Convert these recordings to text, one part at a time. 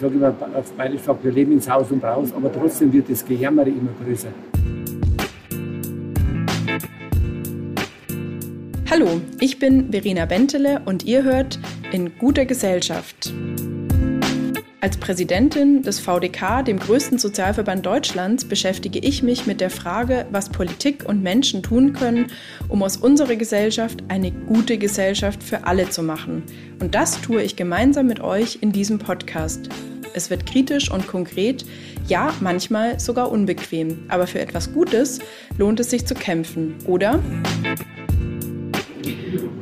sage immer auf Bayerisch gesagt, wir leben ins Haus und raus, aber trotzdem wird das Gejämmere immer größer. Hallo, ich bin Verena Bentele und ihr hört in guter Gesellschaft. Als Präsidentin des VDK, dem größten Sozialverband Deutschlands, beschäftige ich mich mit der Frage, was Politik und Menschen tun können, um aus unserer Gesellschaft eine gute Gesellschaft für alle zu machen. Und das tue ich gemeinsam mit euch in diesem Podcast. Es wird kritisch und konkret, ja, manchmal sogar unbequem, aber für etwas Gutes lohnt es sich zu kämpfen, oder?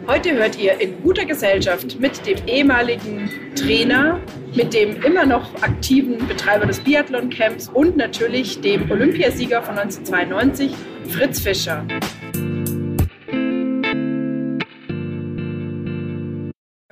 Heute hört ihr in guter Gesellschaft mit dem ehemaligen Trainer, mit dem immer noch aktiven Betreiber des Biathlon-Camps und natürlich dem Olympiasieger von 1992, Fritz Fischer.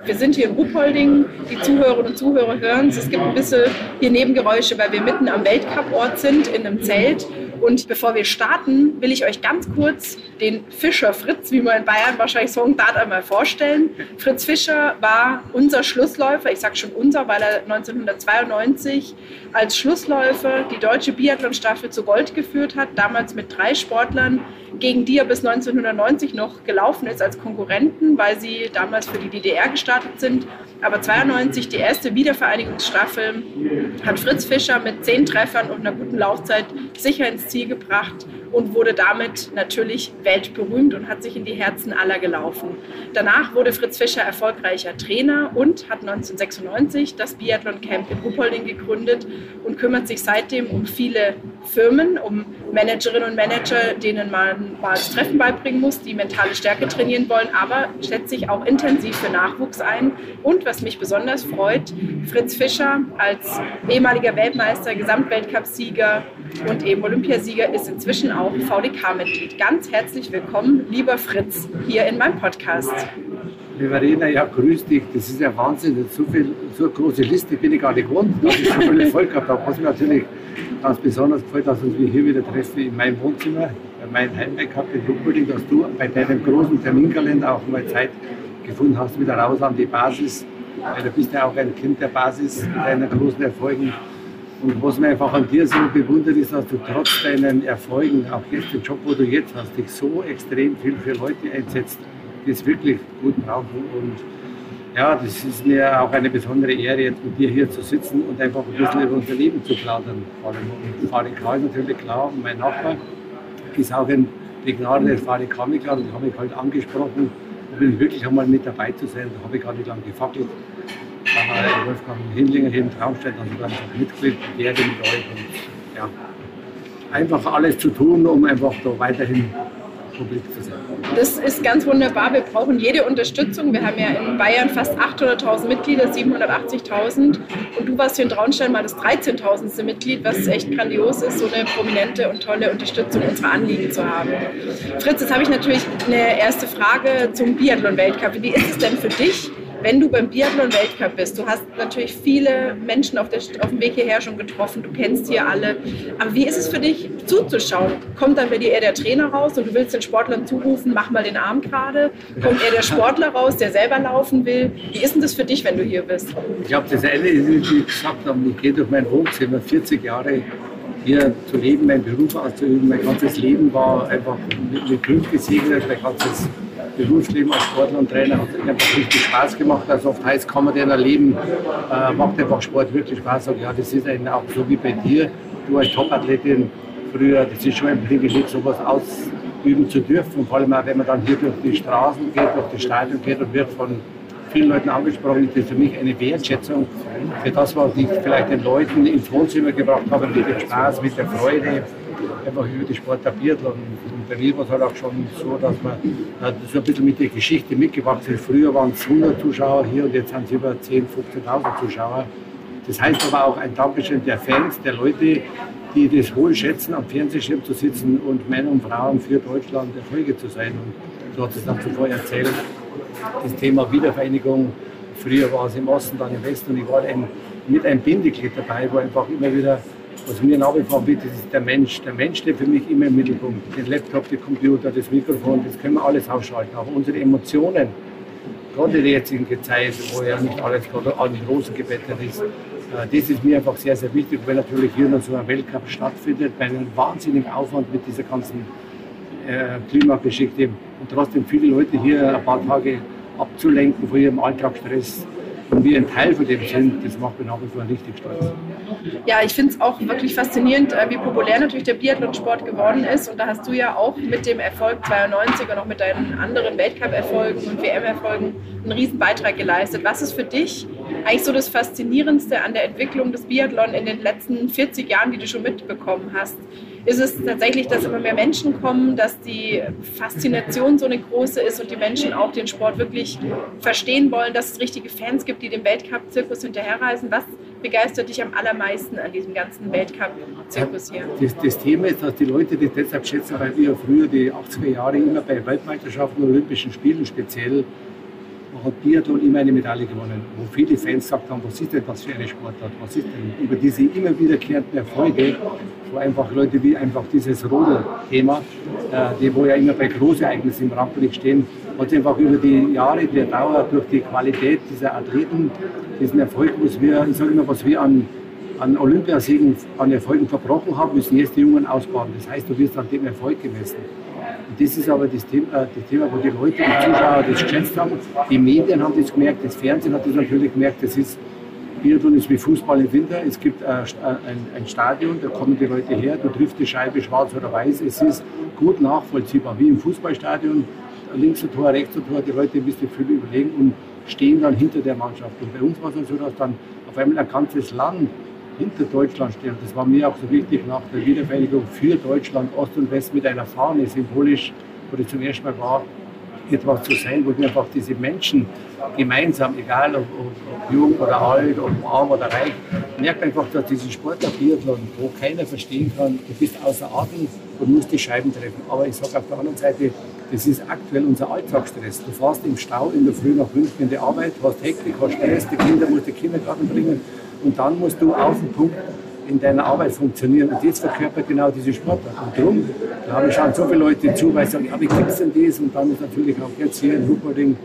Wir sind hier in Ruhpolding. Die Zuhörerinnen und Zuhörer hören es. Es gibt ein bisschen hier Nebengeräusche, weil wir mitten am Weltcup-Ort sind, in einem Zelt. Und bevor wir starten, will ich euch ganz kurz den Fischer Fritz, wie man in Bayern wahrscheinlich sagen darf, einmal vorstellen. Fritz Fischer war unser Schlussläufer, ich sage schon unser, weil er 1992 als Schlussläufer die deutsche Biathlon-Staffel zu Gold geführt hat, damals mit drei Sportlern, gegen die er bis 1990 noch gelaufen ist als Konkurrenten, weil sie damals für die DDR gestartet sind. Aber 92, die erste Wiedervereinigungsstaffel, hat Fritz Fischer mit zehn Treffern und einer guten Laufzeit sicher ins Ziel gebracht und wurde damit natürlich weltberühmt und hat sich in die Herzen aller gelaufen. Danach wurde Fritz Fischer erfolgreicher Trainer und hat 1996 das Biathlon Camp in Ruppolding gegründet und kümmert sich seitdem um viele Firmen, um Managerinnen und Manager, denen man mal das Treffen beibringen muss, die mentale Stärke trainieren wollen, aber setzt sich auch intensiv für Nachwuchs ein. Und was mich besonders freut, Fritz Fischer als ehemaliger Weltmeister, Gesamtweltcupsieger und eben Olympiasieger ist inzwischen auch VDK-Mitglied. Ganz herzlich willkommen, lieber Fritz, hier in meinem Podcast. Verena, ja, grüß dich. Das ist ja Wahnsinn. So, viel, so eine große Liste bin ich gar nicht gewohnt, dass ich so viele Volk gehabt habe. Was mir natürlich ganz besonders gefällt, dass uns wir hier wieder treffen in meinem Wohnzimmer, bei meinem Heimweg gehabt in Rupperding, dass du bei deinem großen Terminkalender auch mal Zeit gefunden hast, wieder raus an die Basis. Du bist ja auch ein Kind der Basis deiner großen Erfolgen. Und was mir einfach an dir so bewundert ist, dass du trotz deinen Erfolgen, auch jetzt den Job, wo du jetzt hast, dich so extrem viel für Leute einsetzt, die es wirklich gut brauchen. Und ja, das ist mir auch eine besondere Ehre, jetzt mit dir hier zu sitzen und einfach ein bisschen über unser Leben zu plaudern. Vor allem und VDK ist natürlich klar, mein Nachbar ist auch ein begnadeter VDK-Mitglied und habe mich halt angesprochen, ich wirklich einmal mit dabei zu sein. Da habe ich gar nicht lange gefackelt war Wolfgang Hindlinger hier in Traumstedt, also dann Mitglied, der mit euch und ja, einfach alles zu tun, um einfach da weiterhin publik zu sein. Das ist ganz wunderbar. Wir brauchen jede Unterstützung. Wir haben ja in Bayern fast 800.000 Mitglieder, 780.000. Und du warst hier in Traunstein mal das 13.000. Mitglied, was echt grandios ist, so eine prominente und tolle Unterstützung unserer Anliegen zu haben. Fritz, jetzt habe ich natürlich eine erste Frage zum Biathlon-Weltcup. Wie ist es denn für dich? Wenn du beim Biathlon-Weltcup bist, du hast natürlich viele Menschen auf, der, auf, dem Weg hierher schon getroffen, du kennst hier alle. Aber wie ist es für dich zuzuschauen? Kommt dann bei dir eher der Trainer raus und du willst den Sportlern zurufen, mach mal den Arm gerade? Kommt eher der Sportler raus, der selber laufen will? Wie ist denn das für dich, wenn du hier bist? Ich glaube, das eine ist, wie ich gesagt habe, ich gehe durch mein Wohnzimmer 40 Jahre hier zu leben, meinen Beruf auszuüben. Mein ganzes Leben war einfach mit Glück gesegnet, mein ganzes Berufsleben als Sportler und Trainer hat einfach richtig Spaß gemacht. Also oft heißt, kann man den erleben, äh, macht einfach Sport wirklich Spaß. Und ja, das ist eben auch so wie bei dir. Du als Topathletin früher, das ist schon ein Privileg, sowas ausüben zu dürfen. Und vor allem auch, wenn man dann hier durch die Straßen geht, durch die Stadion geht und wird von vielen Leuten angesprochen, ist das für mich eine Wertschätzung für das, was ich vielleicht den Leuten ins Wohnzimmer gebracht habe, mit dem Spaß, mit der Freude, einfach über die Sport der Biathlon. Und bei mir war es halt auch schon so, dass man so ein bisschen mit der Geschichte mitgewachsen ist. Früher waren es 100 Zuschauer hier und jetzt sind es über 10.000, 15.000 Zuschauer. Das heißt aber auch ein Dankeschön der Fans, der Leute, die das wohl schätzen, am Fernsehschirm zu sitzen und Männer und Frauen für Deutschland Erfolge zu sein. Und du hast es dann zuvor erzählt, das Thema Wiedervereinigung. Früher war es im Osten, dann im Westen und ich war ein, mit einem Bindeglied dabei, wo einfach immer wieder was mir nach wie vor wichtig ist, der Mensch. Der Mensch steht für mich immer im Mittelpunkt. Den Laptop, den Computer, das Mikrofon, das können wir alles ausschalten. Auch unsere Emotionen. Gerade in der jetzigen Zeit, wo ja nicht alles gerade an die Rosen gebettet ist, Äh, das ist mir einfach sehr, sehr wichtig, weil natürlich hier noch so ein Weltcup stattfindet, bei einem wahnsinnigen Aufwand mit dieser ganzen äh, Klimageschichte und trotzdem viele Leute hier ein paar Tage abzulenken von ihrem Alltagsstress und wir ein Teil von dem sind, das macht mich nach wie vor richtig stolz. Ja, ich finde es auch wirklich faszinierend, äh, wie populär natürlich der Biathlonsport geworden ist. Und da hast du ja auch mit dem Erfolg 92 und auch mit deinen anderen Weltcup-Erfolgen und WM-Erfolgen einen riesen Beitrag geleistet. Was ist für dich eigentlich so das Faszinierendste an der Entwicklung des Biathlon in den letzten 40 Jahren, die du schon mitbekommen hast? Ist es tatsächlich, dass immer mehr Menschen kommen, dass die Faszination so eine große ist und die Menschen auch den Sport wirklich verstehen wollen, dass es richtige Fans gibt, die dem Weltcup-Zirkus hinterherreisen? Was begeistert dich am allermeisten an diesem ganzen Weltcup-Zirkus hier? Das, das, Thema ist, dass die Leute das deshalb schätzen, weil wir früher die 80er Jahre immer bei Weltmeisterschaften und Olympischen Spielen speziell hat Biathlon immer eine Medaille gewonnen, wo viele Fans gesagt haben, was ist denn das für eine Sportart, was ist denn über diese immer wiederkehrenden Erfolge, wo einfach Leute wie einfach dieses Rodel-Thema, äh, die wo ja immer bei Großereignissen im Rampenlicht stehen, hat einfach über die Jahre der Dauer durch die Qualität dieser Athleten, diesen Erfolg, was wir, ich sage immer, was wir an an Olympiasiegen, an Erfolgen verbrochen haben, müssen jetzt die Jungen ausbauen. Das heißt, du wirst an dem Erfolg gemessen. Und das ist aber das Thema, äh, das Thema, wo die Leute, die Zuschauer das geschätzt haben. Die Medien haben das gemerkt, das Fernsehen hat das natürlich gemerkt. Das ist, Biathlon ist wie Fußball im Winter. Es gibt äh, ein, ein, Stadion, da kommen die Leute her, du triffst die Scheibe schwarz oder weiß. Es ist gut nachvollziehbar, wie im Fußballstadion. Links ein Tor, rechts ein Tor, die Leute müssen viel überlegen und stehen dann hinter der Mannschaft. Und bei uns war es so, dass dann auf einmal ein ganzes Land hinter Deutschland stehen. Das war mir auch so wichtig nach der Wiedervereinigung für Deutschland, Ost und West mit einer Fahne, symbolisch, wo ich zum ersten Mal war, etwas zu sein, wo wir einfach diese Menschen gemeinsam, egal ob, ob, ob jung oder alt, ob arm oder reich, merkt einfach, dass dieses Sportler Biathlon, wo keiner verstehen kann, du bist außer Atem und musst die Scheiben treffen. Aber ich sage auf der anderen Seite, das ist aktuell unser Alltagsstress. Du fährst im Stau in der Früh nach München in die Arbeit, hast Hektik, hast Stress, die Kinder musst du Kindergarten bringen und dann musst du auf den Punkt in deiner Arbeit funktionieren. Und jetzt verkörpert genau diese Sportart. Und darum, da habe ich schon so viele Leute zu, weil sie sagen, ja, wie gibt es denn das? Und dann ist natürlich auch jetzt hier in Rupperding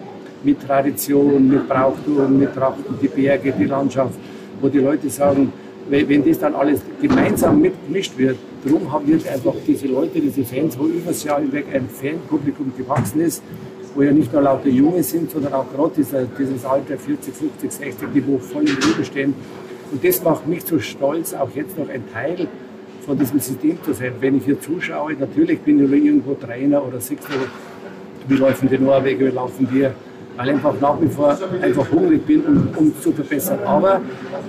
mit Tradition, mit Brauchtum, mit Trachten, die Berge, die Landschaft, wo die Leute sagen, wenn das dann alles gemeinsam mitgemischt wird, darum haben wir einfach diese Leute, diese Fans, wo übers Jahr hinweg ein Fanpublikum gewachsen ist, wo ja nicht nur lauter Junge sind, sondern auch gerade dieser, dieses Alter 40, 50, 60, die wo voll im Leben stehen, und das macht mich so stolz, auch jetzt noch ein Teil von diesem System zu sein. Wenn ich hier zuschaue, natürlich bin ich irgendwo Trainer oder Sechster, wie laufen die Norweger, wie laufen wir, weil ich einfach nach wie vor einfach hungrig bin, um, um zu verbessern. Aber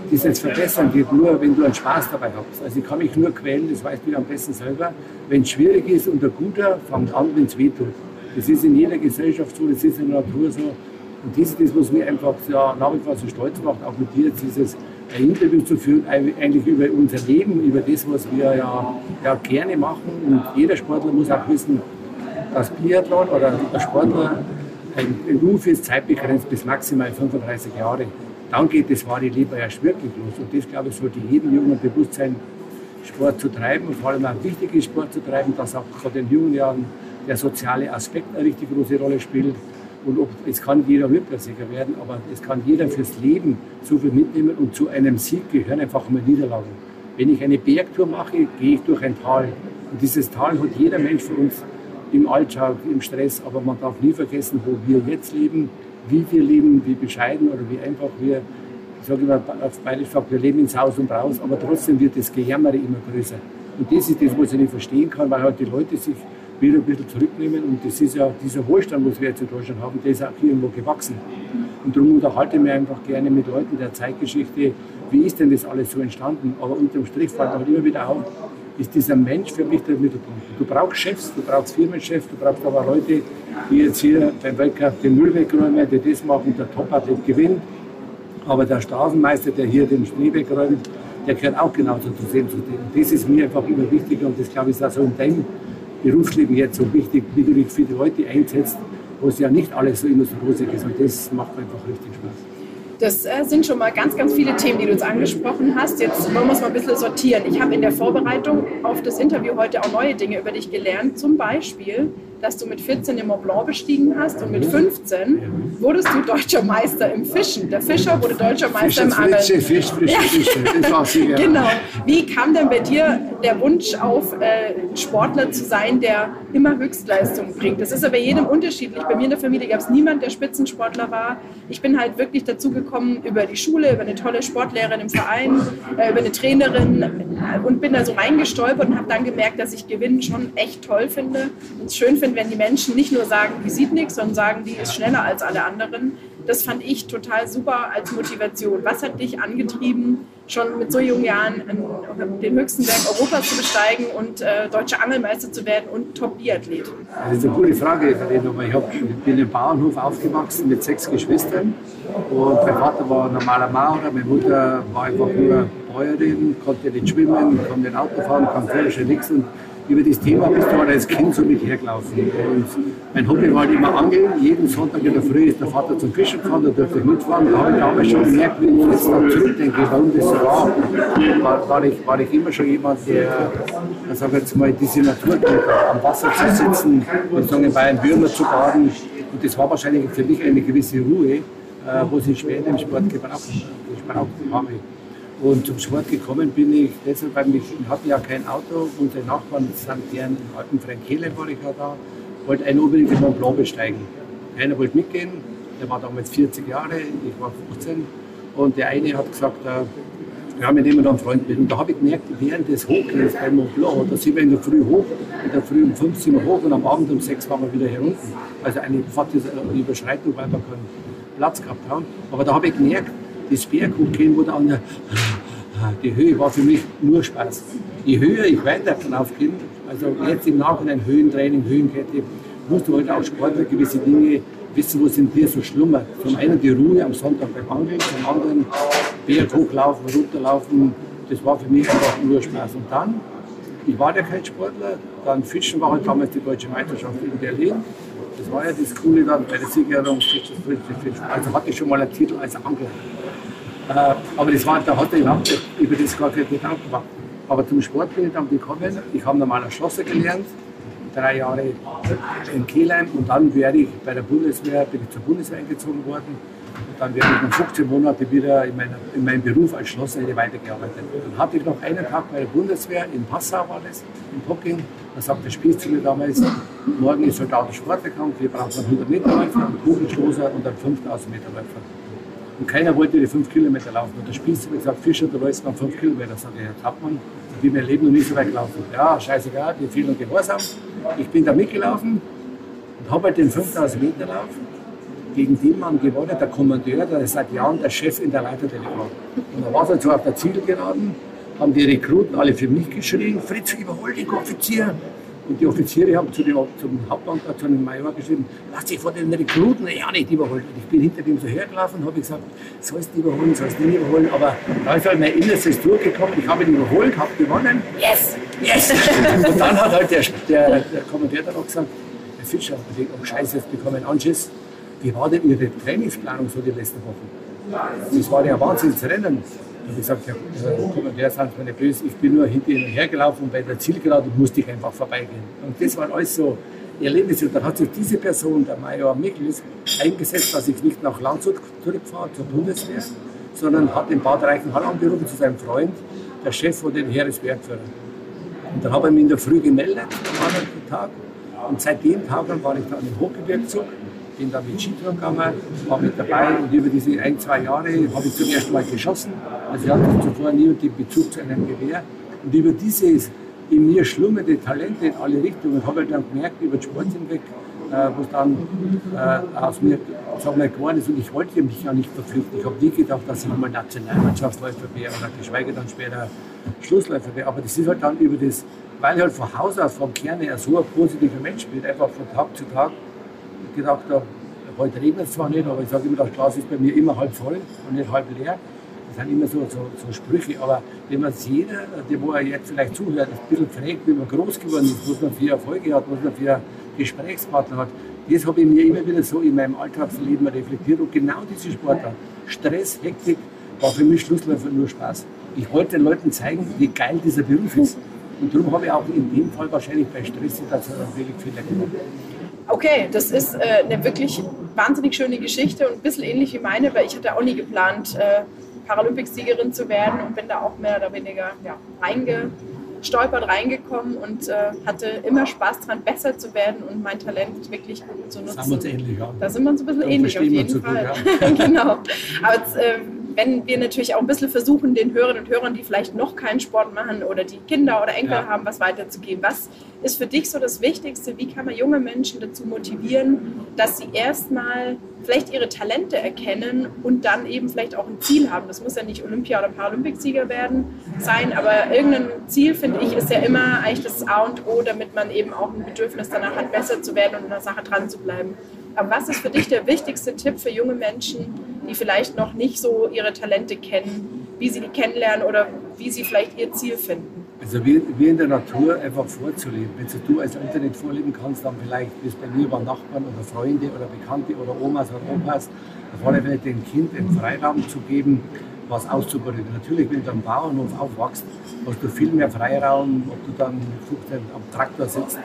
dieses Verbessern geht nur, wenn du einen Spaß dabei hast. Also ich kann mich nur quälen, das weißt du am besten selber. Wenn es schwierig ist und der Guter fängt an, wenn es weh tut. Das ist in jeder Gesellschaft so, das ist in der Natur so. Und das ist das, was mich einfach ja, nach wie vor so stolz macht, auch mit dir, dieses ein Interview zu führen, eigentlich über unser Leben, über das, was wir ja, ja gerne machen. Und jeder Sportler muss auch wissen, dass Biathlon oder der Sportler ein Beruf ist, zeitbegrenzt bis maximal 35 Jahre. Dann geht das wahre Leben erst wirklich los. Und das, glaube ich, sollte jedem Jungen bewusst sein, Sport zu treiben und vor allem auch wichtig ist, Sport zu treiben, dass auch vor den jungen Jahren der soziale Aspekt eine richtig große Rolle spielt. Und ob, es kann jeder Olympiasieger werden, aber es kann jeder fürs Leben so viel mitnehmen und zu einem Sieg gehören einfach mal Niederlagen. Wenn ich eine Bergtour mache, gehe ich durch ein Tal. Und dieses Tal hat jeder Mensch für uns im Alltag, im Stress, aber man darf nie vergessen, wo wir jetzt leben, wie wir leben, wie bescheiden oder wie einfach wir, ich sage immer auf Bayerisch, wir leben ins Haus und raus, aber trotzdem wird das Gejammere immer größer. Und das ist das, was ich nicht verstehen kann, weil halt die Leute sich wieder ein bisschen zurücknehmen. Und das ist ja dieser Wohlstand, was wir jetzt in Deutschland haben, der ist auch hier irgendwo gewachsen. Und darum unterhalte ich mich einfach gerne mit Leuten der Zeitgeschichte, wie ist denn das alles so entstanden. Aber unterm Strich fällt auch immer wieder auf, ist dieser Mensch für mich der Mittelpunkt. Du brauchst Chefs, du brauchst Firmenchefs, du brauchst aber Leute, die jetzt hier beim Weltcup den Müll wegräumen, die das machen, der Top-Athlet gewinnt. Aber der Straßenmeister, der hier den Schnee wegräumt, der gehört auch genauso zu sehen. Das ist mir einfach immer wichtiger und das glaube ich ist auch so in deinem Berufsleben jetzt so wichtig, wie du dich für die Leute einsetzt, wo es ja nicht alles so immer so rosig ist. Und das macht einfach richtig Spaß. Das äh, sind schon mal ganz, ganz viele Themen, die du jetzt angesprochen hast. Jetzt wollen wir es mal ein bisschen sortieren. Ich habe in der Vorbereitung auf das Interview heute auch neue Dinge über dich gelernt. Zum Beispiel, dass du mit 14 den Mont Blanc bestiegen hast und mit 15 wurdest du deutscher Meister im Fischen. Der Fischer wurde deutscher Meister im Angeln. Fisch. Das war sie, ja. Genau. Wie kam denn bei dir der Wunsch auf, äh, Sportler zu sein, der immer Höchstleistung bringt? Das ist ja bei jedem unterschiedlich. Bei mir in der Familie gab es niemanden, der Spitzensportler war. Ich bin halt wirklich dazu gekommen über die Schule, über eine tolle Sportlehrerin im Verein, äh, über eine Trainerin und bin da so reingestolpert und habe dann gemerkt, dass ich Gewinnen schon echt toll finde und es schön finde, wenn die Menschen nicht nur sagen, die sieht nichts, sondern sagen, die ist schneller als alle anderen. Das fand ich total super als Motivation. Was hat dich angetrieben, schon mit so jungen Jahren den höchsten Berg Europas zu besteigen und äh, deutscher Angelmeister zu werden und Top-Biathlet? Das ist eine gute Frage. Ich hab, bin im Bauernhof aufgewachsen mit sechs Geschwistern. Und mein Vater war ein normaler Maurer, meine Mutter war einfach nur Bäuerin, konnte nicht schwimmen, konnte nicht Auto fahren, kann Führerschein nichts. Und über das Thema bist du halt als Kind so mit hergelaufen. Und mein Hobby war halt immer Angeln. Jeden Sonntag in der Früh ist der Vater zum Fischen gefahren, da durfte ich mitfahren. Da habe ich damals schon gemerkt, wenn ich jetzt mal zurückdenke, warum das so war, war, war, ich, war ich immer schon jemand, der, sag jetzt mal, diese Natur am Wasser zu sitzen und sagen, bei einem Würmer zu baden. Und das war wahrscheinlich für mich eine gewisse Ruhe, äh, wo ich später im Sport gebraucht, gebraucht habe. Und zum Sport gekommen bin ich deshalb, weil ich hatte ja kein Auto. Unsere Nachbarn sind deren im alten Frenkele war ich ja da, wollte einen unbedingt den Mont Blanc besteigen. Einer wollte mitgehen, der war damals 40 Jahre, ich war 15. Und der eine hat gesagt, äh, ja, mit dem ich dann Freund bin. Und da habe ich gemerkt, während des Hochgehens beim Mont Blanc, da sind wir in der Früh hoch, in der Früh um 5 sind wir hoch und am Abend um 6 waren wir wieder hier unten. Also eine fast eine Überschreitung, weil wir keinen Platz gehabt haben. Aber da habe ich gemerkt, das Berg hochgehen, wo der andere, die Höhe war für mich nur Spaß. Je höher ich weiter aufgehen, also jetzt im Nachhinein Höhentraining, Höhenkette, musst du halt auch Sportler gewisse Dinge wissen, wo sind dir so schlummert. Zum einen die Ruhe am Sonntag beim Angeln, zum anderen Berg hochlaufen, runterlaufen. Das war für mich einfach nur Spaß. Und dann, ich war ja kein Sportler, dann Fischen war halt damals die deutsche Meisterschaft in Berlin. Das war ja das Coole dann bei der Siegerehrung. Also hatte ich schon mal einen Titel als Angler. Äh, aber das war, da hatte ich überhaupt über das gar keine Gedanken gemacht. Aber zum Sport bin ich dann gekommen. Ich habe normaler Schlosser gelernt, drei Jahre in Kehlheim und dann werde ich bei der Bundeswehr, bin ich zur Bundeswehr eingezogen worden. Und dann werde ich nach 15 Monaten wieder in, meiner, in meinem Beruf als Schlosser weitergearbeitet. Dann hatte ich noch einen Tag bei der Bundeswehr, in Passau war das, in Pocking. Da sagt der Spieß zu mir damals, morgen ist Soldat- und Sportwettkampf, wir brauchen einen 100 Meter Läufer, einen Kugelstoßer und einen 5000 Meter Läufer. Und keiner wollte die 5 Kilometer laufen. Und der Spieß hat gesagt, Fischer, du läufst noch 5 Kilometer. Sag ich, Herr Trappmann, ich bin mein Leben noch nicht so weit gelaufen. Ja, scheißegal, die vielen Gehorsam. Ich bin da mitgelaufen und habe halt den 5000 Meter Lauf gegen den Mann gewonnen, der Kommandeur, der seit Jahren der Chef in der Leitertele war. Und da war es halt so auf der Zielgeraden, haben die Rekruten alle für mich geschrien, Fritz, überhol den Offizier. Und die Offiziere haben zu dem, zum Hauptmann, zu dem Major geschrieben, lass dich von den Rekruten ja nicht überholen. Und ich bin hinter dem so hergelaufen und habe gesagt, sollst du überholen, sollst du nicht überholen. Aber da ist halt mein Innerstes durchgekommen, ich habe ihn überholt, habe gewonnen. Yes, yes. und dann hat halt der, der, der Kommandeur dann auch gesagt, Herr Fischer, ich denke, oh scheiße, jetzt bekomme ich einen Anschiss. Wie war denn Ihre Trainingsplanung so die letzten Wochen? Das war ja Wahnsinnsrennen. Da habe ich gesagt, ja, Kommandeur, sind mir nicht böse, ich bin nur hinter ihnen hergelaufen und bei der Zielgerade musste ich einfach vorbeigehen. Und das waren alles so Erlebnisse. Und dann hat sich diese Person, der Major Michels, eingesetzt, dass ich nicht nach Landshut zurückfahre zur Bundeswehr, sondern hat in Bad Reichenhall angerufen zu seinem Freund, der Chef von den Heeresbergführern. Und dann habe ich mich in der Früh gemeldet, am anderen Tag. Und seit dem Tag war ich dann im Hochgebirgszug bin da mit Skitouren gegangen, war mit dabei und über diese ein, zwei Jahre habe ich zum ersten Mal geschossen. Also ich hatte zuvor nie den Bezug zu einem Gewehr. Und über dieses in mir schlummernde Talente in alle Richtungen habe ich dann gemerkt, über den Sport hinweg, äh, was dann äh, aus mir sagen wir, geworden ist. Und ich wollte mich ja nicht verpflichten. Ich habe nie gedacht, dass ich einmal Nationalmannschaftsläufer wäre oder geschweige dann später Schlussläufer wäre. Aber das ist halt dann über das, weil ich halt von Haus aus, vom Kern her so ein positiver Mensch bin, einfach von Tag zu Tag gedacht habe, heute regnet es zwar nicht, aber ich sage immer, das Glas ist bei mir immer halb voll und nicht halb leer. Das sind immer so, so, so Sprüche, aber wenn man es jeder, der wo er jetzt vielleicht zuhört, ein bisschen fragt, wie man groß geworden ist, was man für Erfolge hat, was man für Gesprächspartner hat, das habe ich mir immer wieder so in meinem Alltagsleben reflektiert und genau diese Sportart, Stress, Hektik, war für mich Schlussläufer nur Spaß. Ich wollte den Leuten zeigen, wie geil dieser Beruf ist. Und darum habe ich auch in dem Fall wahrscheinlich bei Stresssituationen wirklich Fehler gemacht. Okay, das ist äh, eine wirklich wahnsinnig schöne Geschichte und ein bisschen ähnlich wie meine, weil ich hatte auch nie geplant, äh, Paralympicsiegerin zu werden und bin da auch mehr oder weniger ja, reingestolpert, reingekommen und äh, hatte immer Spaß dran, besser zu werden und mein Talent wirklich gut zu nutzen. Da sind wir uns ähnlich, ja. Da sind wir uns ein bisschen ähnlich auf jeden Fall. Gut, ja. genau. Aber jetzt, äh, wenn wir natürlich auch ein bisschen versuchen, den Hörerinnen und Hörern, die vielleicht noch keinen Sport machen oder die Kinder oder Enkel ja. haben, was weiterzugeben. Was ist für dich so das Wichtigste? Wie kann man junge Menschen dazu motivieren, dass sie erstmal vielleicht ihre Talente erkennen und dann eben vielleicht auch ein Ziel haben? Das muss ja nicht Olympia- oder Paralympicsieger werden sein, aber irgendein Ziel, finde ich, ist ja immer eigentlich das A und O, damit man eben auch ein Bedürfnis danach hat, besser zu werden und an der Sache dran zu bleiben. Aber was ist für dich der wichtigste Tipp für junge Menschen, die vielleicht noch nicht so ihre Talente kennen, wie sie die kennenlernen oder wie sie vielleicht ihr Ziel finden? Also wie, wie in der Natur einfach vorzuleben. Wenn du als nicht vorleben kannst, dann vielleicht, es bei mir war, Nachbarn oder Freunde oder Bekannte oder Omas oder Opas, auf alle Fälle dem Kind den Freiraum zu geben, was auszuprobieren. Natürlich, wenn du am Bauernhof aufwachst, hast du viel mehr Freiraum, ob du dann am Traktor sitzt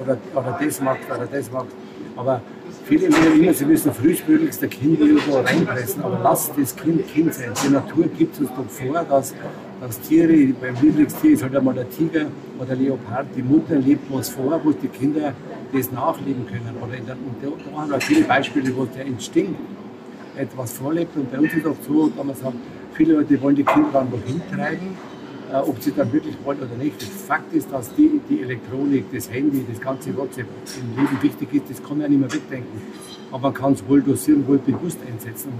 oder, oder das machst oder das machst. Aber Viele meinen immer, sie müssen frühstmöglichst der Kind irgendwo reinpressen, aber lass das Kind Kind sein. Die Natur gibt uns doch vor, dass, dass Tiere, beim Lieblingstier ist halt einmal der Tiger oder der Leopard, die Mutter lebt was vor, wo die Kinder das nachleben können. Oder in der, und da haben wir viele Beispiele, wo der Instinkt etwas vorlebt. Und bei uns ist oft so, dass man sagt, viele Leute wollen die Kinder dann noch hintreiben äh, ob sie dann wirklich wollen oder nicht. Fakt ist, dass die, die Elektronik, das Handy, das ganze WhatsApp im Leben wichtig ist, das kann man ja nicht mehr wegdenken. Aber man kann es wohl dosieren, wohl bewusst einsetzen.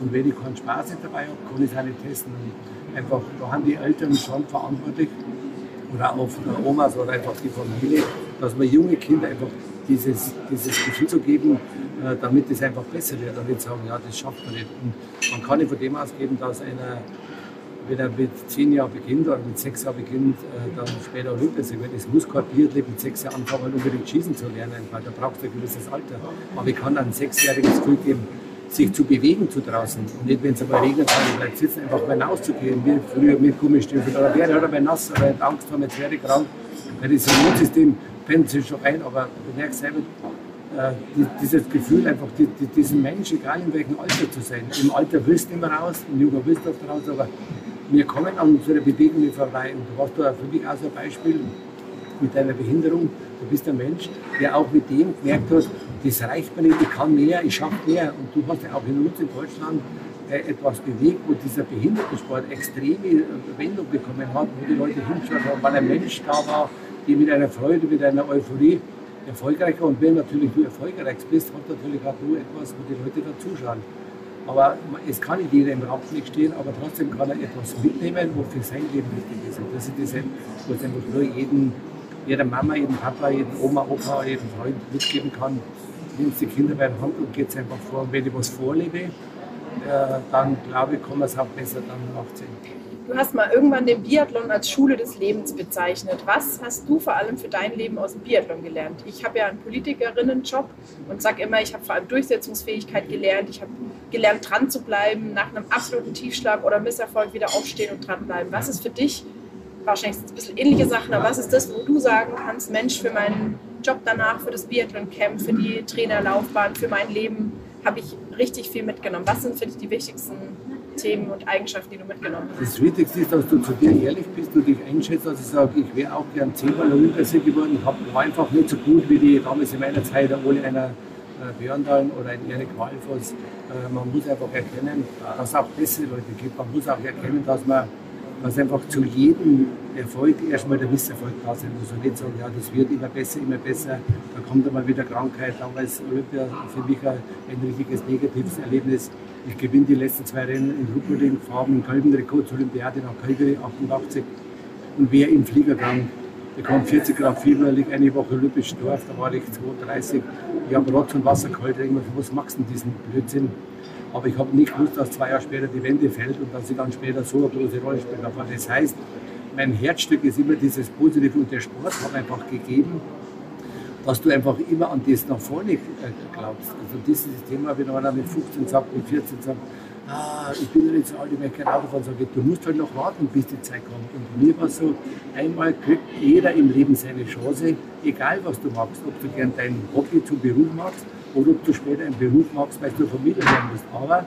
Und wenn ich keinen Spaß dabei habe, kann ich es auch nicht testen. Einfach, da haben die Eltern schon verantwortlich, oder auch die Omas oder einfach die Familie, dass man junge Kinder einfach dieses, dieses Gefühl zu geben, äh, damit es einfach besser wird und nicht sagen, ja, das schafft man nicht. Und man kann nicht von dem ausgeben, dass einer wenn er mit zehn Jahren beginnt oder mit sechs Jahren beginnt, äh, dann später Olympiasieger wird. Es muss kein Biathlet mit sechs Jahren anfangen, unbedingt schießen zu lernen, weil da braucht er ein gewisses Alter. Aber ich kann einem Sechsjährigen das Gefühl geben, sich zu bewegen zu draußen. Und nicht, wenn es aber regnet, dann bleibt sitzen, einfach mal rauszugehen, wie früher mit Gummistiefeln. Oder wäre oder bei nass, oder hat Angst haben, jetzt werde ich krank. Bei diesem Immunsystem pennt sich schon rein, aber du merkst selber, äh, dieses Gefühl, einfach die, die, diesen Mensch, egal in welchem Alter zu sein. Im Alter willst du immer raus, im Jugend willst du oft raus, aber wir kommen an unserer Bewegung vorbei. Und du warst da für mich auch so ein Beispiel mit deiner Behinderung. Du bist ein Mensch, der auch mit dem gemerkt hat, das reicht mir nicht, ich kann mehr, ich schaffe mehr. Und du hast ja auch in uns in Deutschland äh, etwas bewegt, wo dieser Behindertensport extreme Wendung bekommen hat, wo die Leute hinschauen haben, weil ein Mensch da war, der mit einer Freude, mit einer Euphorie erfolgreich war. Und wenn natürlich du erfolgreich bist, hat natürlich auch du etwas, wo die Leute da zuschauen. Aber es kann nicht jeder im Rampenlicht stehen, aber trotzdem kann er etwas mitnehmen, wo für sein Leben wichtig ist. Und das ist das, was einfach nur jeden, jeder Mama, jedem Papa, jedem Oma, Opa, jedem Freund mitgeben kann. Nimmst die Kinder bei der Hand und geht es einfach vor. Und wenn ich was vorlebe, äh, dann glaube ich, kann man es auch besser dann nachziehen. Du hast mal irgendwann den Biathlon als Schule des Lebens bezeichnet. Was hast du vor allem für dein Leben aus dem Biathlon gelernt? Ich habe ja einen Politikerinnenjob und sage immer, ich habe vor allem Durchsetzungsfähigkeit gelernt. Ich habe gelernt, dran zu bleiben, nach einem absoluten Tiefschlag oder Misserfolg wieder aufstehen und dranbleiben. Was ist für dich, wahrscheinlich ein bisschen ähnliche Sachen, aber was ist das, wo du sagen kannst, Mensch, für meinen Job danach, für das Biathlon-Camp, für die Trainerlaufbahn, für mein Leben, habe ich richtig viel mitgenommen. Was sind für dich die wichtigsten Themen und Eigenschaften, die du mitgenommen hast? Das Wichtigste ist, dass du zu dir ehrlich bist, du dich einschätzt, dass ich sage, ich wäre auch gern zehnmal Olympiasieger geworden. Ich war einfach nicht so gut wie die damals in meiner Zeit, ohne einer äh, Björndalen oder ein Erik Walfoss. Äh, man muss einfach erkennen, dass es auch bessere Leute gibt. Man muss auch erkennen, dass man dass einfach zu jedem Erfolg erstmal der Misserfolg da sein muss. Und nicht sagen, ja, das wird immer besser, immer besser. Da kommt einmal wieder Krankheit. Damals Olympia für mich ein, richtiges negatives Erlebnis. Ich gewinne die letzten zwei Rennen in Ruppolding, fahre einen Kolbenrekord zur Olympiade nach Calgary 88 und wäre im Flieger krank. Ich kam 40 Grad Fieber, liege eine Woche olympisch Dorf, da war ich 32. Ich habe Rotz und Wasser kalt, was machst du denn diesen Blödsinn? Aber ich habe nicht gewusst, dass zwei Jahre später die Wende fällt und dass sie dann später so eine große Rolle spielt. Aber das heißt, mein Herzstück ist immer dieses Positive und der Sport hat einfach gegeben, dass du einfach immer an das nach vorne äh, glaubst. Also dieses Thema, wenn einer mit 15 sagt, mit 14 sagt, ah, ich bin ja nicht so alt, ich möchte kein Auto fahren, sage du musst halt noch warten, bis die Zeit kommt. Und mir war so, einmal kriegt jeder im Leben seine Chance, egal was du machst, ob du gern dein Hobby zum Beruf machst oder ob du später einen Beruf machst, weil du Familie werden musst. Aber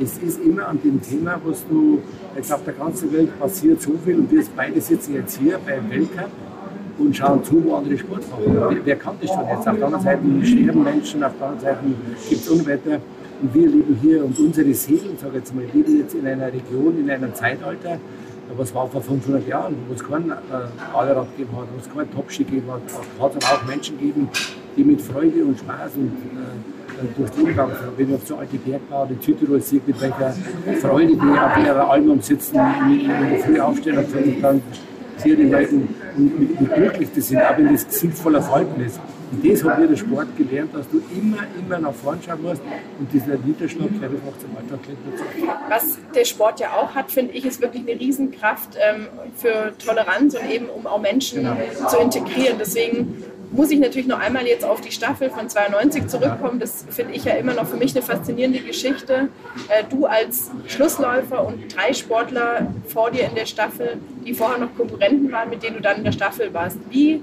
es ist immer an dem Thema, was du, jetzt auf der ganzen Welt passiert so viel und wir beide sitzen jetzt hier beim Weltcup und schauen zu, wo andere Sport machen. Wer kann das schon jetzt? Auf der anderen Seite sterben Menschen, auf der anderen Seite gibt es Unwetter. Und wir leben hier und unsere Seelen, sage ich jetzt mal, leben jetzt in einer Region, in einem Zeitalter, was war vor 500 Jahren, wo es kein äh, Allrad gegeben hat, wo es kein Topski gegeben hat. hat es aber auch Menschen gegeben, die mit Freude und Spaß und äh, Leben gegangen sind. Wenn ich auf so alte Bergbau in Südtirol sehe, mit welcher Freude die auf ihrer Alm umsitzen, in der Früh aufstehen und dann hier die Leute, wie glücklich die sind, auch wenn das Gesicht voller Falten ist. Und das hat mir der Sport gelernt, dass du immer, immer nach vorn schauen musst und dieser Niederschlag gleich einfach zum Alltag dazu. Was der Sport ja auch hat, finde ich, ist wirklich eine Riesenkraft ähm, für Toleranz und eben um auch Menschen genau. zu integrieren. Deswegen muss ich natürlich noch einmal jetzt auf die Staffel von 92 zurückkommen. Das finde ich ja immer noch für mich eine faszinierende Geschichte. Äh, du als Schlussläufer und drei Sportler vor dir in der Staffel, die vorher noch Konkurrenten waren, mit denen du dann in der Staffel warst. Wie,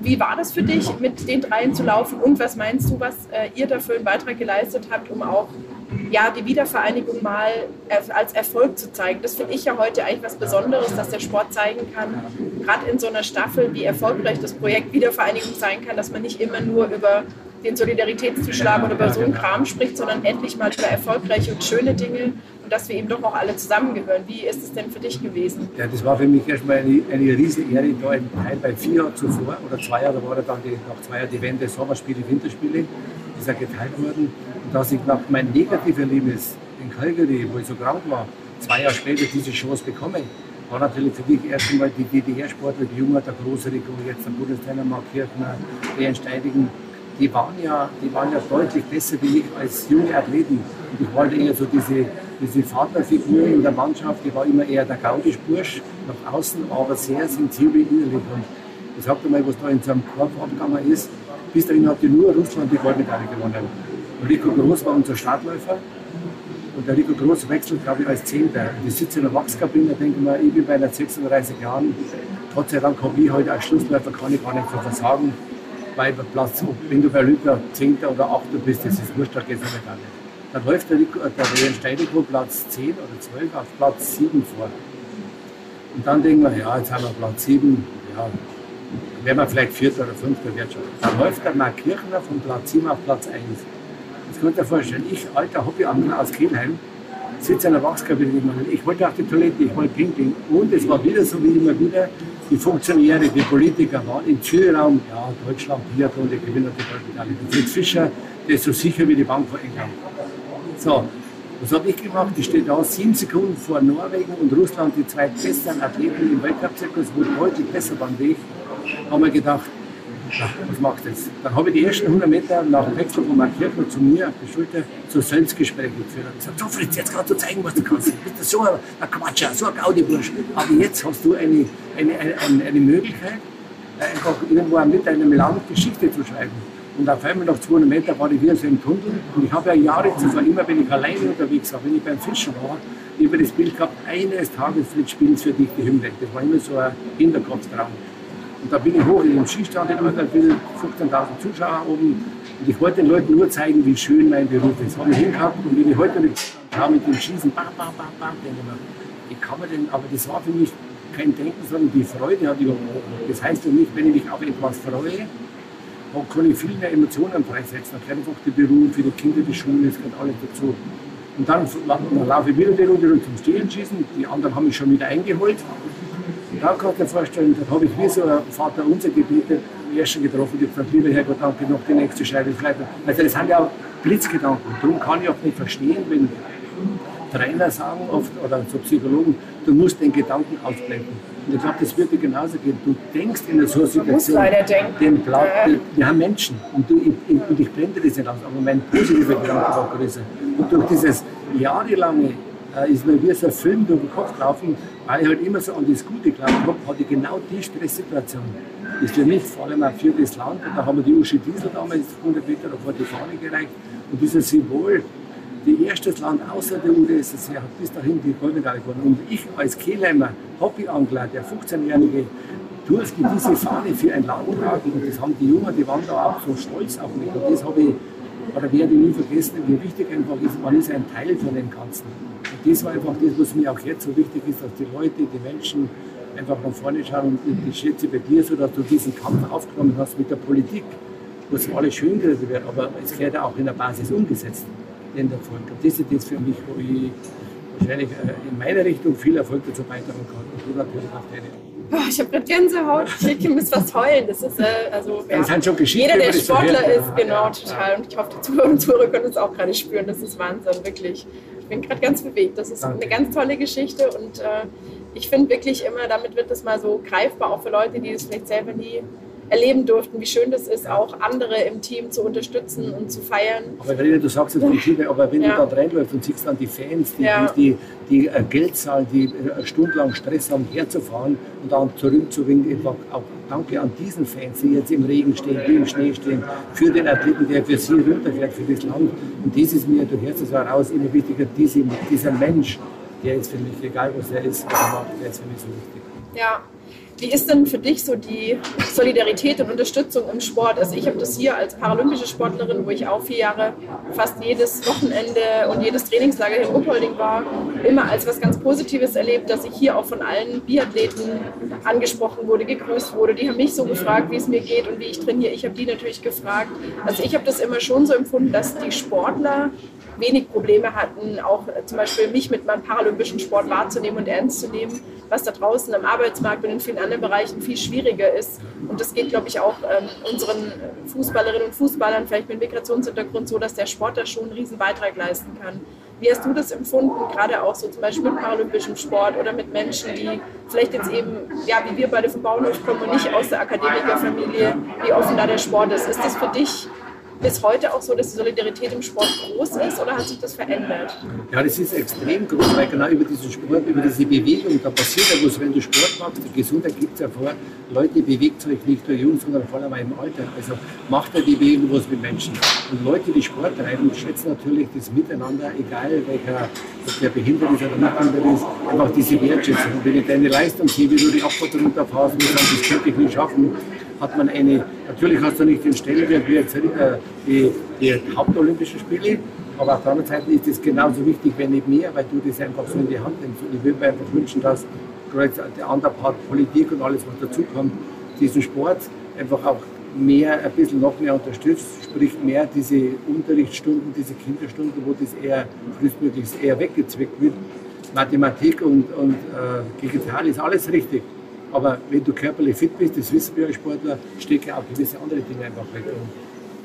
wie war das für dich, mit den dreien zu laufen? Und was meinst du, was äh, ihr dafür einen Beitrag geleistet habt, um auch ja, die Wiedervereinigung mal als Erfolg zu zeigen. Das finde ich ja heute eigentlich was Besonderes, dass der Sport zeigen kann, gerade in so einer Staffel, wie erfolgreich das Projekt Wiedervereinigung sein kann, dass man nicht immer nur über den Solidaritätszuschlag oder über so einen Kram spricht, sondern endlich mal über erfolgreiche und schöne Dinge und dass wir eben doch auch alle zusammengehören. Wie ist es denn für dich gewesen? Ja, das war für mich erstmal eine, eine riesen Ehre. Da im Teil bei vier Jahren zuvor oder zwei Jahren, da war dann die, nach zwei Jahren die Wende Sommerspiele, Winterspiele, ist ja geteilt worden dass ich nach meinem negativen Erlebnis in Calgary, wo ich so krank war, zwei Jahre später diese Chance bekomme, war natürlich für dich erst einmal die DDR-Sportler, die Jungen, der große Rico, jetzt der Bundestrainer Mark Kirchner, der Steidigen, die waren, ja, die waren ja deutlich besser wie ich als junge Athleten. Und ich wollte eher so diese, diese Vaterfigur in der Mannschaft, die war immer eher der Gaudisch-Bursch nach außen, aber sehr sensibel innerlich. Und ich sagte mal, was da in seinem Korb abgegangen ist, bis dahin hat die nur Russland die Goldmedaille gewonnen. Rico Groß war unser Startläufer. Und der Rico Groß wechselt, glaube ich, als Zehnter. Ich sitze in der Wachskabine, denke mir, ich bin bei einer 36 Jahren. Gott sei Dank habe ich heute als Schlussläufer, kann ich gar nicht versagen. Weil Platz, wenn du bei Olympia Zehnter oder Achter bist, das ist wurscht, da geht es nicht an. Dann läuft der, Rico, der Ryan Platz 10 oder 12 auf Platz 7 vor. Und dann denken wir, ja, jetzt haben wir Platz 7, ja, werden wir vielleicht Vierter oder Fünfter wird schon. Dann läuft der Mark Kirchner von Platz 7 auf Platz 1. Das könnt ihr vorstellen. Ich, alter Hobbyangler aus Kelheim, sitze in der Wachskabine. Ich wollte auf die Toilette, ich wollte pinkeln. Und es war wieder so wie immer wieder, die Funktionäre, die Politiker waren im Zielraum, ja, Deutschland, Biathlon, der Gewinner der Goldmedaille. Fritz Fischer, der ist so sicher wie die Bank vor England. So, was habe ich gemacht? Ich stehe da sieben Sekunden vor Norwegen und Russland, die zwei besten Athleten im Weltcup-Zirkus, wo deutlich besser waren wie ich. Haben wir gedacht, was macht jetzt? Dann habe ich die ersten 100 Meter nach dem Wechsel von Mark Kirchner zu mir auf die Schulter so Selbstgespräche geführt. Und gesagt, so Fritz, jetzt kannst du zeigen, was du kannst. Du bist so ein, ein Quatscher, so ein Gaudi-Bursch. Aber jetzt hast du eine, eine, eine, eine Möglichkeit, einfach irgendwo mit deinem Land Geschichte zu schreiben. Und auf einmal nach 200 Metern war ich wieder so im Tunnel. Und ich habe ja Jahre zuvor, immer wenn ich alleine unterwegs war, wenn ich beim Fischen war, immer das Bild gehabt, eines Tages Fritz spielen für dich die Hymne. Das war immer so ein Hinterkopftraum. Und da bin ich hoch in den Skistand in Alterville, 15.000 Zuschauer oben. Und ich wollte den Leuten nur zeigen, wie schön mein Beruf ist. Habe ich hingehabt und wenn ich heute mit, mit dem Schießen, bam, bam, bam, bam, denke ich wie kann man denn, aber das war für mich kein Denken, sondern die Freude hat überwogen. Das heißt für mich, wenn ich mich auf etwas freue, dann kann ich viel mehr Emotionen freisetzen. Dann einfach der Beruf, für die Kinder die Schule, es gehört alles dazu. Und dann, dann laufe ich wieder die Runde zum Stehlen schießen. Die anderen haben mich schon wieder eingeholt. Du dir vorstellen, dann habe ich wie so ein Vater unser gebetet, ersten getroffen, die gesagt, lieber Herrgott, danke, noch die nächste Scheibe vielleicht. Also das sind ja auch Blitzgedanken. Darum kann ich auch nicht verstehen, wenn Trainer sagen oft, oder so Psychologen, du musst den Gedanken ausblenden. Und ich glaube, das wird dir genauso gehen. Du denkst in so einer Situation, den Blatt, ja. wir haben Menschen und, du, ich, und ich blende das nicht aus, aber mein positiver Gedanke war größer. Und durch dieses jahrelange äh, ist mir wie so ein Film durch den Kopf gelaufen, weil ich halt immer so an das Gute geglaubt habe, hatte ich genau die Stresssituation. Das ist für mich vor allem auch für das Land. Und da haben wir die Uschi Diesel damals 100 Meter vor die Fahne gereicht. Und dieses Symbol, die erstes Land außer der UdSSR hat bis dahin die Goldmedaille gewonnen. Und ich als Kehlheimer Hobbyangler, der 15-Jährige, durfte diese Fahne für ein Land tragen. Und das haben die Jungen, die waren da auch so stolz auf mich. Und das habe ich, oder werde nie vergessen, wie wichtig einfach ist, man ist ein Teil von dem Ganzen. Und das war einfach das, was mir auch jetzt so wichtig ist, dass die Leute, die Menschen einfach nach vorne schauen. Und ich schätze bei dir so, dass du diesen Kampf aufgenommen hast mit der Politik, wo es alles schön geredet wird, aber es gehört auch in der Basis umgesetzt, den Erfolg. Und das ist das für mich, wo ich wahrscheinlich äh, in meiner Richtung viel Erfolg dazu beitragen kann. Und du natürlich auch deine. Oh, ich habe gerade Gänsehaut, ich muss fast heulen. Das ist äh, also ja, das sind schon Geschichten, jeder, der Sportler ist, genau, total. Und ich hoffe, die Zuhörer und Zuhörer können es auch gerade spüren. Das ist Wahnsinn, wirklich. Ich bin gerade ganz bewegt. Das ist Danke. eine ganz tolle Geschichte und äh, ich finde wirklich immer, damit wird das mal so greifbar, auch für Leute, die das vielleicht selber nie erleben durften, wie schön das ist, auch andere im Team zu unterstützen und zu feiern. Aber wenn du sagst jetzt Team, aber wenn ja. du da reinläufst und siehst dann die Fans, die, ja. die, die, die äh, Geld zahlen, die äh, stundenlang Stress haben, herzufahren und dann zurückzuwinken, auch danke an diesen Fans, die jetzt im Regen stehen, die im Schnee stehen, für den Athleten, der für sie runterfährt, für das Land. Und das ist mir durch Herz heraus immer wichtiger, diese, dieser Mensch, der ist für mich, egal was er ist, er der ist für mich so wichtig. Ja, wie ist denn für dich so die Solidarität und Unterstützung im Sport? Also ich habe das hier als paralympische Sportlerin, wo ich auch vier Jahre fast jedes Wochenende und jedes Trainingslager hier in Ruppolding war, immer als was ganz Positives erlebt, dass ich hier auch von allen Biathleten angesprochen wurde, gegrüßt wurde. Die haben mich so gefragt, wie es mir geht und wie ich trainiere. Ich habe die natürlich gefragt. Also ich habe das immer schon so empfunden, dass die Sportler wenig Probleme hatten, auch zum Beispiel mich mit meinem paralympischen Sport wahrzunehmen und ernst zu nehmen, was da draußen am Arbeitsmarkt und in vielen anderen Bereichen viel schwieriger ist. Und das geht, glaube ich, auch ähm, unseren Fußballerinnen und Fußballern vielleicht mit Migrationshintergrund so, dass der Sport da schon einen riesen Beitrag leisten kann. Wie hast du das empfunden, gerade auch so zum Beispiel mit paralympischem Sport oder mit Menschen, die vielleicht jetzt eben, ja, wie wir beide vom Bauernhof kommen und nicht aus der Akademikerfamilie, wie offen da der Sport ist? Ist das für dich bis heute auch so, dass die Solidarität im Sport groß ist oder hat sich das verändert? Ja, das ist extrem groß, weil genau über diesen Sport, über diese Bewegung, da passiert ja was, wenn du Sport machst, die Gesundheit gibt es ja vor, Leute bewegt euch nicht nur jung, sondern vor allem im Alter. Also macht ja die Bewegung was mit Menschen. Und Leute, die Sport treiben, schätzen natürlich das Miteinander, egal welcher, ob der behindert ist oder nicht behindert ist, einfach diese Wertschätzung. Wenn ich deine Leistung sehe, wie du die Abfahrt runterfährst und sagst, das könnte ich nicht schaffen, hat man eine, natürlich hast du nicht den Stellenwert wie jetzt äh, die, die Hauptolympischen Spiele, aber auf der anderen Seite ist es genauso wichtig, wenn nicht mehr, weil du das einfach so in die Hand nimmst. Und ich würde mir einfach wünschen, dass der andere Part Politik und alles, was dazukommt, diesen Sport einfach auch mehr, ein bisschen noch mehr unterstützt, sprich mehr diese Unterrichtsstunden, diese Kinderstunden, wo das eher frühestmöglichst eher weggezwickt wird. Mathematik und, und äh, digital ist alles richtig. Aber wenn du körperlich fit bist, das wissen wir als Sportler, stecken auch gewisse andere Dinge einfach weg. Und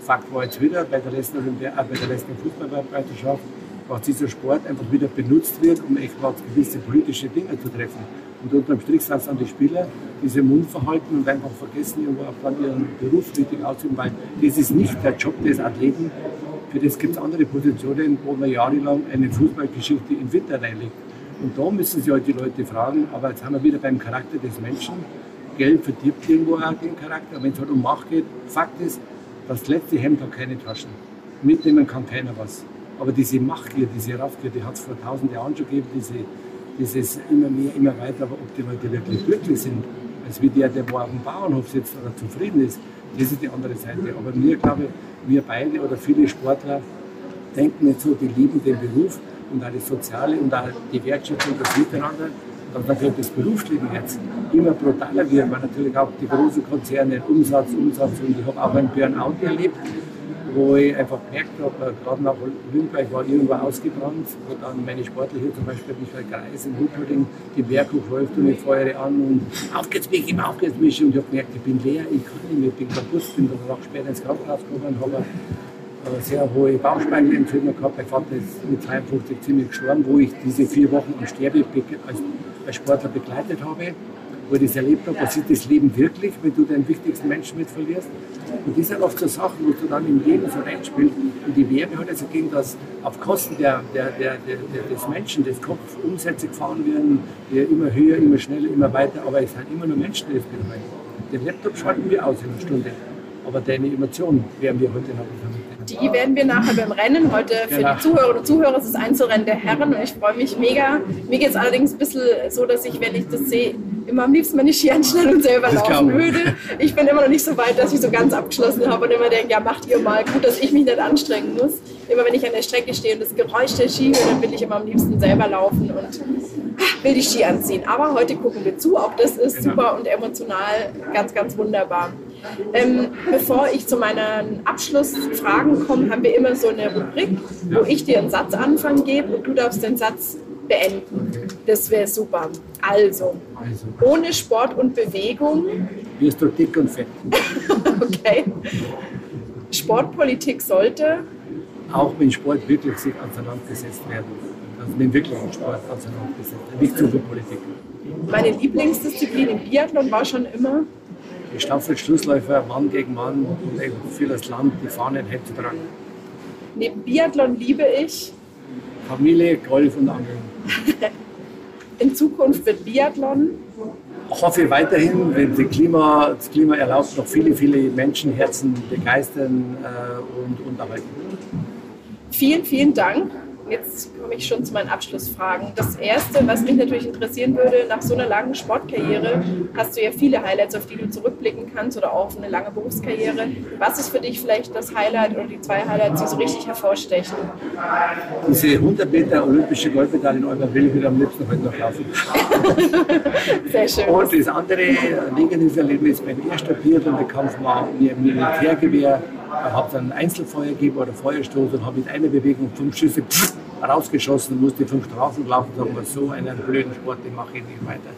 Fakt war jetzt wieder bei der letzten, äh, bei der letzten Fußballmeisterschaft, dass dieser Sport einfach wieder benutzt wird, um echt mal gewisse politische Dinge zu treffen. Und unterm Strich sind es dann die Spieler, die sich Mund verhalten und einfach vergessen, irgendwo auch dann ihren Beruf richtig auszuüben, weil das ist nicht der Job des Athleten. Für das gibt es andere Positionen, wo man jahrelang eine Fußballgeschichte im Winter reinlegt. Und da müssen sich halt die Leute fragen, aber jetzt haben wir wieder beim Charakter des Menschen. Geld verdirbt irgendwo auch den Charakter. Wenn es halt um Macht geht, Fakt ist, das letzte Hemd hat keine Taschen. Mitnehmen kann keiner was. Aber diese Machtgier, diese Raffgier, die hat es vor tausend Jahren schon gegeben, diese, dieses immer mehr, immer weiter. Aber ob die Leute wirklich glücklich sind, als wie der, der wo auf dem Bauernhof sitzt oder zufrieden ist, das ist die andere Seite. Aber mir glaube, wir beide oder viele Sportler denken nicht so, die lieben den Beruf, und auch das Soziale und auch die Wertschätzung des Miteinander. Und natürlich das Berufsleben jetzt immer brutaler wird, weil natürlich auch die großen Konzerne Umsatz, Umsatz und ich habe auch ein Burnout erlebt, wo ich einfach gemerkt habe, gerade nach Olympia, ich war irgendwo ausgebrannt, wo dann meine Sportler hier zum Beispiel Michael Kreis in Hutterding, die Werk läuft und ich feuere an und auf geht's mich, auf geht's mich und ich habe gemerkt, ich bin leer, ich kann nicht mehr, ich bin kaputt, bin dann auch später ins Krankenhaus gekommen und habe sehr hohe Bauchspeichelentzündung gehabt. Mein Vater ist mit 52 ziemlich gestorben, wo ich diese vier Wochen am Sterbe als, als Sportler begleitet habe, wo ich das erlebt habe, was ist das Leben wirklich, wenn du deinen wichtigsten Menschen mit verlierst. Und das sind oft so Sachen, wo du dann im Leben so reinspielst. Und die Werbe hat also gegen das auf Kosten der, der, der, der, des Menschen, des Kopf Umsätze gefahren werden, die immer höher, immer schneller, immer weiter, aber es sind immer nur Menschen, die das betreuen. Den Laptop schalten wir aus in einer Stunde. Aber deine Emotionen werden wir heute noch vermitteln. Die werden wir nachher beim Rennen. Heute für Genau. die Zuhörerinnen und Zuhörer ist es Einzelrennen der Herren und ich freue mich mega. Mir geht es allerdings ein bisschen so, dass ich, wenn ich das sehe, immer am liebsten meine Ski anschnallen und selber Das laufen würde. Ich bin immer noch nicht so weit, dass ich so ganz abgeschlossen habe und immer denke, ja macht ihr mal. Gut, dass ich mich nicht anstrengen muss. Immer wenn ich an der Strecke stehe und das Geräusch der Ski höre, dann will ich immer am liebsten selber laufen und will die Ski anziehen. Aber heute gucken wir zu. Auch das ist Genau. super und emotional ganz, ganz wunderbar. Ähm, bevor ich zu meinen Abschlussfragen komme, haben wir immer so eine Rubrik, wo ich dir einen Satz anfangen gebe und du darfst den Satz beenden. Das wäre super. Also, Also, ohne Sport und Bewegung, wirst du dick und fett. okay. Sportpolitik sollte, Auch wenn Sport wirklich sich auseinandergesetzt werden. Also mit wirklichen Sport auseinandergesetzt. Nicht zu viel Politik. meine Lieblingsdisziplin im Biathlon war schon immer Die Staffel-Schlussläufer, Mann gegen Mann und eben für das Land die Fahnen hezutragen. Neben Biathlon liebe ich. Familie, Golf und Angeln. In Zukunft wird Biathlon. Ich hoffe weiterhin, wenn die Klima, das Klima erlaubt, noch viele, viele Menschenherzen begeistern äh, und unterhalten. Vielen, vielen Dank. Jetzt komme ich schon zu meinen Abschlussfragen. Das Erste, was mich natürlich interessieren würde, nach so einer langen Sportkarriere hast du ja viele Highlights, auf die du zurückblicken kannst oder auch eine lange Berufskarriere. Was ist für dich vielleicht das Highlight oder die zwei Highlights, die so richtig hervorstechen? Diese 100 Meter olympische Goldmedaille in Eumer will ich wieder am liebsten heute noch laufen. Sehr schön. Und das andere negative Erlebnis, mein erster Biathlon-Wettkampf war mir im Militärgewehr. Habe dann Einzelfeuer gegeben oder Feuerstoß und habe mit einer Bewegung fünf Schüsse rausgeschossen und musste fünf Strafen laufen. Sagen wir, so einen blöden Sport, den mache ich nicht weiter.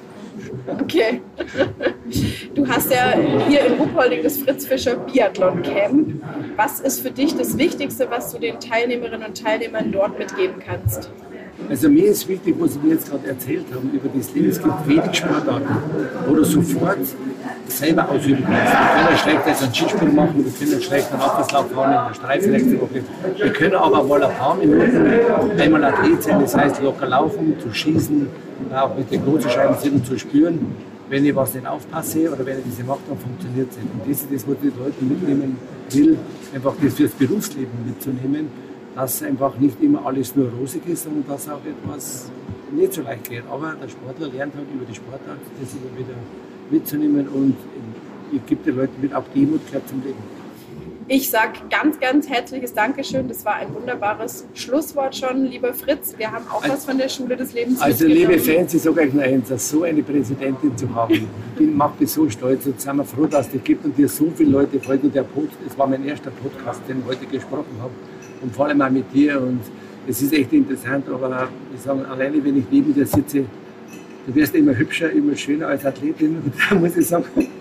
Okay. Du hast ja hier in Ruhpolding das Fritz Fischer Biathlon Camp. Was ist für dich das Wichtigste, was du den Teilnehmerinnen und Teilnehmern dort mitgeben kannst? Also mir ist wichtig, was Sie mir jetzt gerade erzählt haben über das Leben. Es gibt wenig Sportarten, wo du sofort selber ausüben kannst. Wir können schlecht jetzt einen Skisprung machen, wir können schlecht einen Abflusslauf fahren in der nächste Woche. Wir können aber mal ein paar Minuten einmal Athlet sein, das heißt locker laufen, zu schießen, auch mit den Großscheiben sind zu spüren. Wenn ich was nicht aufpasse oder wenn ich diese mache, dann funktioniert es nicht. Und das ist das, was ich den Leuten mitnehmen will, einfach das fürs Berufsleben mitzunehmen dass einfach nicht immer alles nur rosig ist, sondern dass auch etwas nicht so leicht geht. Aber der Sportler lernt halt über die Sportart, das immer wieder mitzunehmen und ich gebe den Leuten mit, auch Demut gehört zum Leben. Ich sage ganz, ganz herzliches Dankeschön. Das war ein wunderbares Schlusswort schon, lieber Fritz. Wir haben auch was von der Schule des Lebens Also liebe. Fans, ich sage euch nur eins, so eine Präsidentin zu haben, die macht mich so stolz und sind wir froh, dass es die gibt und dir so viele Leute folgen. Und der Pod, das war mein erster Podcast, den ich heute gesprochen habe und vor allem auch mit dir und es ist echt interessant, aber ich sage, alleine wenn ich neben dir sitze, du wirst immer hübscher, immer schöner als Athletin und da muss ich sagen,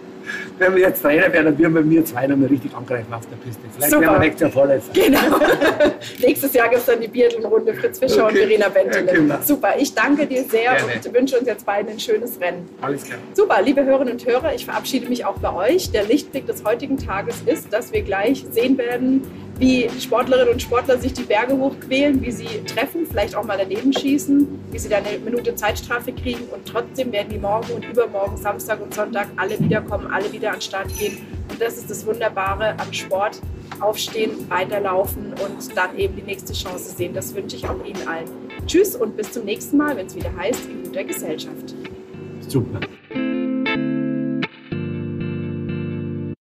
wenn wir jetzt Trainer werden, dann würden wir mir zwei nochmal richtig angreifen auf der Piste. Vielleicht Super. werden wir nächstes Jahr Vorletzter. Genau. Nächstes Jahr gibt es dann die Biathlon-Runde Fritz Fischer und Okay. Verena Bentele. Ja, genau. Super, ich danke dir sehr Gerne. und wünsche uns jetzt beiden ein schönes Rennen. Alles klar. Super, liebe Hörerinnen und Hörer, ich verabschiede mich auch bei euch. Der Lichtblick des heutigen Tages ist, dass wir gleich sehen werden, wie Sportlerinnen und Sportler sich die Berge hochquälen, wie sie treffen, vielleicht auch mal daneben schießen, wie sie dann eine Minute Zeitstrafe kriegen und trotzdem werden die morgen und übermorgen, Samstag und Sonntag, alle wiederkommen, alle wieder an den Start gehen. Und das ist das Wunderbare am Sport. Aufstehen, weiterlaufen und dann eben die nächste Chance sehen. Das wünsche ich auch Ihnen allen. Tschüss und bis zum nächsten Mal, wenn es wieder heißt, in guter Gesellschaft. Super.